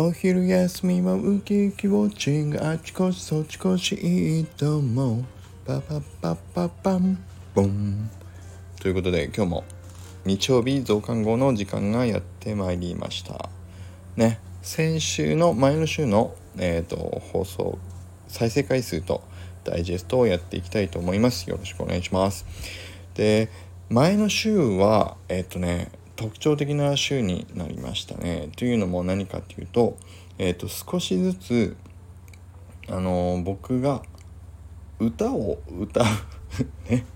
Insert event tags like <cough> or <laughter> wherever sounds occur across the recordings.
お昼休みはウキウキウォッチングあちこちそちこちいいと思う。パパパパパン。ボン。ということで今日も日曜日増刊号の時間がやってまいりました。ね先週の前の週の、えーと、放送再生回数とダイジェストをやっていきたいと思います。よろしくお願いします。で前の週はえっ、ー、とね特徴的な週になりましたね。というのも何かっていうと,、えーと、少しずつあの僕が歌を歌う <laughs> ね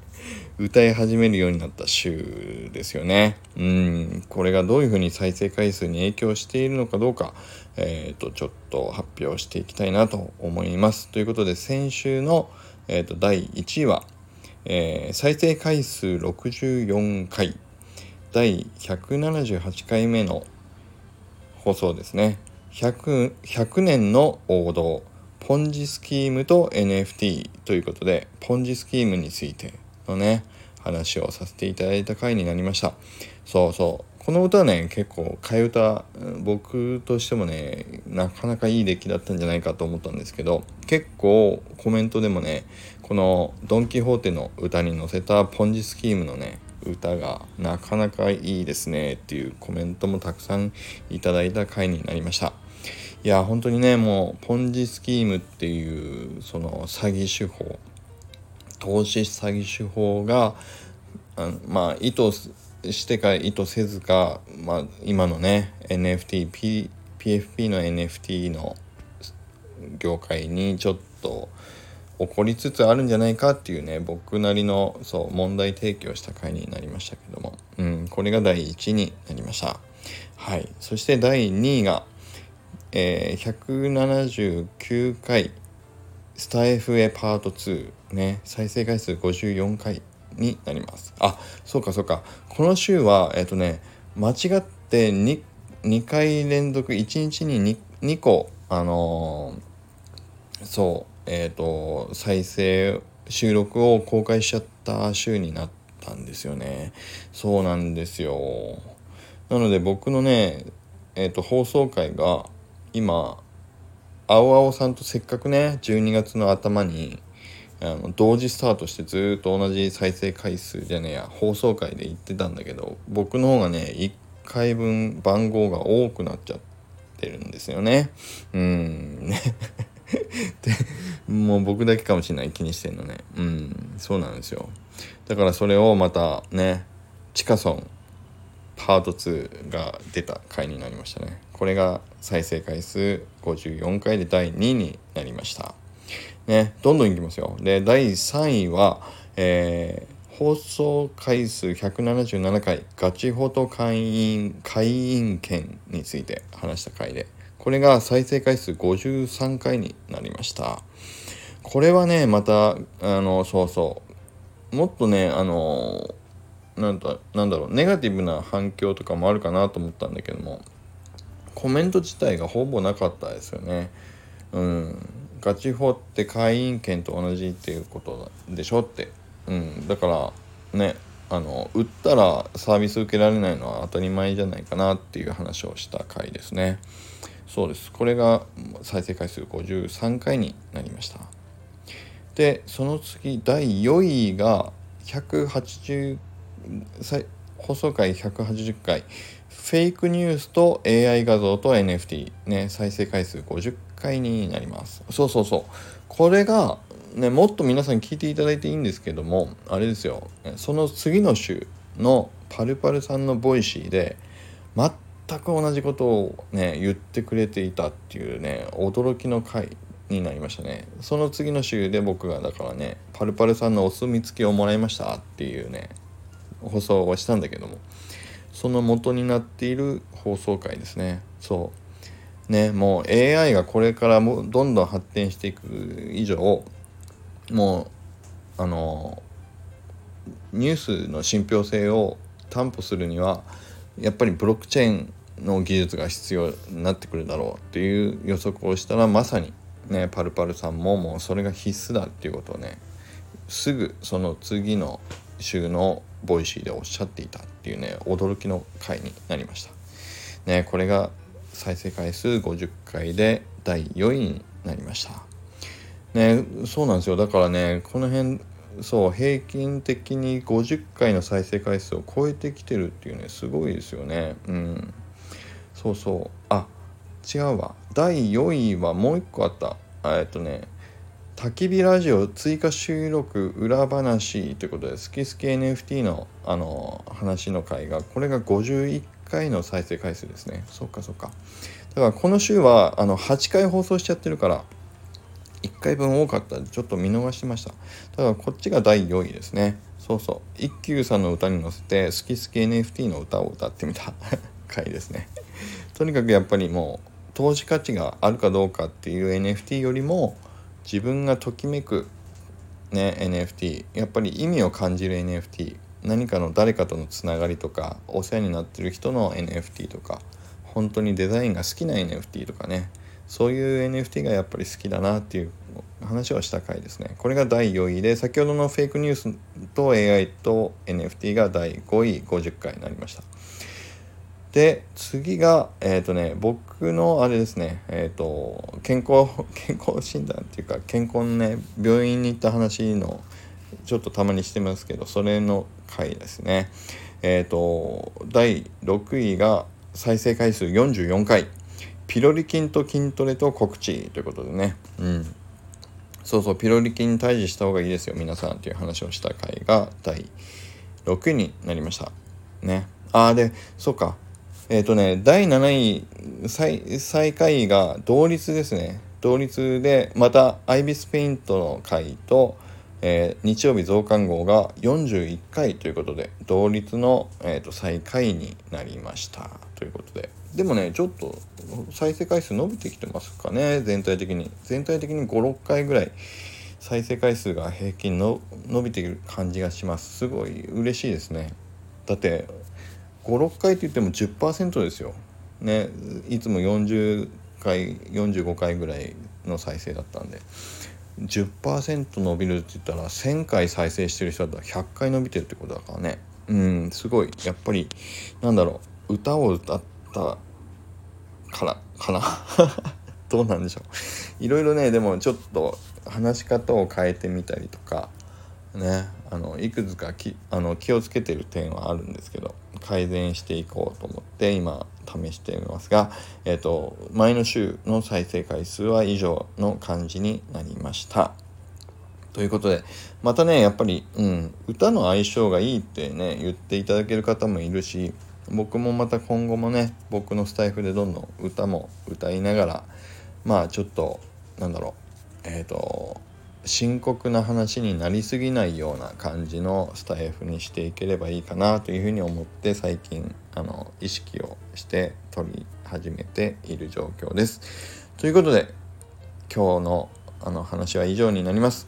歌い始めるようになった週ですよね。うん、これがどういうふうに再生回数に影響しているのかどうか、えー、と、ちょっと発表していきたいなと思います。ということで、先週の、えー、と、第1位は、えー、再生回数64回第178回目の放送ですね。100, 100年の王道ポンジスキームと NFT ということでポンジスキームについてのね話をさせていただいた回になりました。そうそう。この歌はね結構替え歌僕としてもねなかなかいい出来だったんじゃないかと思ったんですけど結構コメントでもねこのドン・キホーテの歌に乗せたポンジスキームのね歌がなかなかいいですねっていうコメントもたくさんいただいた回になりました。いや本当にねもうポンジスキームっていうその詐欺手法投資詐欺手法があまあ意図してか意図せずか、まあ、今のね NFT、P、PFP の NFT の業界にちょっと起こりつつあるんじゃないかっていうね僕なりのそう問題提起をした回になりましたけども、うん、これが第1になりました。はい。そして第2位が、えー、179回スタイフへパート2ね再生回数54回になります。あそうかそうか。この週はえっ、ー、とね間違って 2, 2回連続1日に 2, 2個あのー、そうえっ、ー、と再生収録を公開しちゃった週になったんですよね。そうなんですよ。なので僕のねえっ、ー、と放送回が今青々さんとせっかくね12月の頭にあの同時スタートしてずっと同じ再生回数じゃねえや放送回で言ってたんだけど僕の方がね1回分番号が多くなっちゃってるんですよね。うん。ねもう僕だけかもしれない気にしてんのね。うんそうなんですよ。だからそれをまたねチカソンパート2が出た回になりましたね。これが再生回数54回で第2位になりました。ねどんどんいきますよ。で第3位はえー、放送回数177回ガチホト会員会員権について話した回で。これが再生回数53回になりました。これはねまたあのそうそう。もっとねあのなんだなんだろうネガティブな反響とかもあるかなと思ったんだけどもコメント自体がほぼなかったですよね。うん。ガチ法って会員権と同じっていうことでしょって。うん。だからねあの売ったらサービス受けられないのは当たり前じゃないかなっていう話をした回ですね。そうです。これが再生回数53回になりました。でその次第4位が180放送回180回。フェイクニュースと AI 画像と NFT ね再生回数50回になります。そうそうそう。これがねもっと皆さん聞いていただいていいんですけどもあれですよ。その次の週のパルパルさんの Voicy で全く同じことをね言ってくれていたっていうね驚きの回。になりましたね。その次の週で僕がだからねパルパルさんのお墨付きをもらいましたっていうね放送をしたんだけどもその元になっている放送回ですね。そう。ねもう AI がこれからもどんどん発展していく以上もうあのニュースの信憑性を担保するにはやっぱりブロックチェーンの技術が必要になってくるだろうっていう予測をしたらまさにねパルパルさんももうそれが必須だっていうことをねすぐその次の週の Voicy でおっしゃっていたっていうね驚きの回になりました。ねこれが再生回数50回で第4位になりました。ねそうなんですよ。だからねこの辺そう平均的に50回の再生回数を超えてきてるっていうねすごいですよね。うん。そうそう。あ違うわ。第4位はもう一個あったえっとね焚き火ラジオ追加収録裏話ということで、好き好き NFT のあの話の回が、これが51回の再生回数ですね。そっかそっか。だからこの週はあの8回放送しちゃってるから、1回分多かったんでちょっと見逃してました。だからこっちが第4位ですね。そうそう。一休さんの歌に乗せて、好き好き NFT の歌を歌ってみた <laughs> 回ですね。とにかくやっぱりもう、投資価値があるかどうかっていう NFT よりも、自分がときめく、ね、NFT やっぱり意味を感じる NFT 何かの誰かとのつながりとかお世話になってる人の NFT とか本当にデザインが好きな NFT とかねそういう NFT がやっぱり好きだなっていう話をした回ですね。これが第4位で先ほどのフェイクニュースと AI と NFT が第5位50回になりました。で次がえっ、ー、とね僕のあれですねえっ、ー、と健康 <laughs> 健康診断っていうか健康のね病院に行った話のちょっとたまにしてますけどそれの回ですね。えっ、ー、と第6位が再生回数44回。ピロリ菌と筋トレと告知ということでね。うん。そうそうピロリ菌に対峙した方がいいですよ皆さんっていう話をした回が第6位になりました。ね。ああでそうか。えっ、ー、とね、第7位最、最下位が同率ですね。同率で、また、アイビスペイントの回と、えー、日曜日増刊号が41回ということで、同率の、えーと、最下位になりました。ということで。でもね、ちょっと再生回数伸びてきてますかね、全体的に。全体的に5、6回ぐらい再生回数が平均の伸びている感じがします。すごい嬉しいですね。だって、56回って言っても10%ですよ。ねいつも40回45回ぐらいの再生だったんで。10%伸びるって言ったら1,000回再生してる人だったら100回伸びてるってことだからね。うんすごい。やっぱりなんだろう。歌を歌ったからかな。<laughs> どうなんでしょう。いろいろねでもちょっと話し方を変えてみたりとかねあのいくつかきあの気をつけてる点はあるんですけど改善していこうと思って今試してみますが、えーと、前の週の再生回数は以上の感じになりました。ということでまたねやっぱり、うん、歌の相性がいいってね言っていただける方もいるし僕もまた今後もね僕のスタイフでどんどん歌も歌いながらまあちょっとなんだろうえっ、ー、と深刻な話になりすぎないような感じのスタイフにしていければいいかなというふうに思って最近あの意識をして撮り始めている状況です。ということで今日のあの話は以上になります。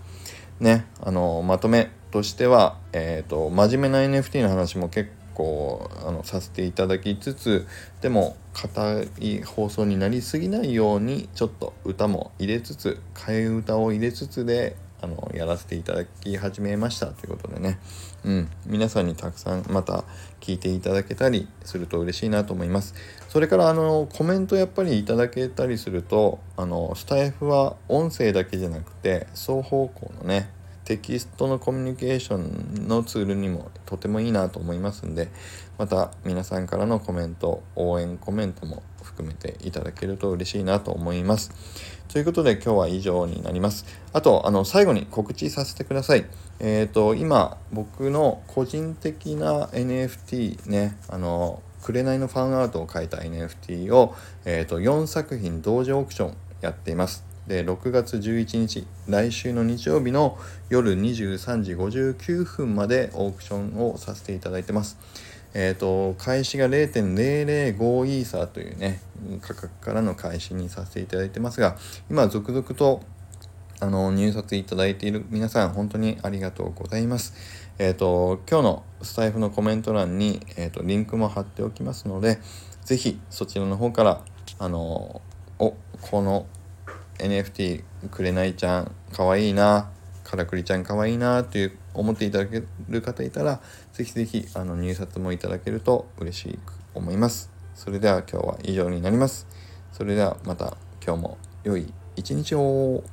ね、あのまとめとしては、えーと、真面目な NFT の話も結構こうあのさせていただきつつでも硬い放送になりすぎないようにちょっと歌も入れつつ替え歌を入れつつであのやらせていただき始めましたということでね、うん、皆さんにたくさんまた聞いていただけたりすると嬉しいなと思います。それからあのコメントやっぱりいただけたりするとあのスタイフは音声だけじゃなくて双方向のねテキストのコミュニケーションのツールにもとてもいいなと思いますんでまた皆さんからのコメント応援コメントも含めていただけると嬉しいなと思います。ということで今日は以上になります。あとあの最後に告知させてください。えっ、ー、と今僕の個人的な NFT ねあの紅のファンアートを描いた NFT を、えーと4作品同時オークションやっています。で6月11日来週の日曜日の夜23時59分までオークションをさせていただいてます。えっ、ー、と開始が0.005イーサーというね価格からの開始にさせていただいてますが今続々とあの入札いただいている皆さん本当にありがとうございます。えっ、ー、と今日のスタイフのコメント欄に、えーと、リンクも貼っておきますので是非そちらの方からあのおこの NFT くれないちゃんかわいいなからくりちゃんかわいいなっていう思っていただける方いたらぜひぜひあの入札もいただけると嬉しいく思います。それでは今日は以上になります。それではまた今日も良い一日を。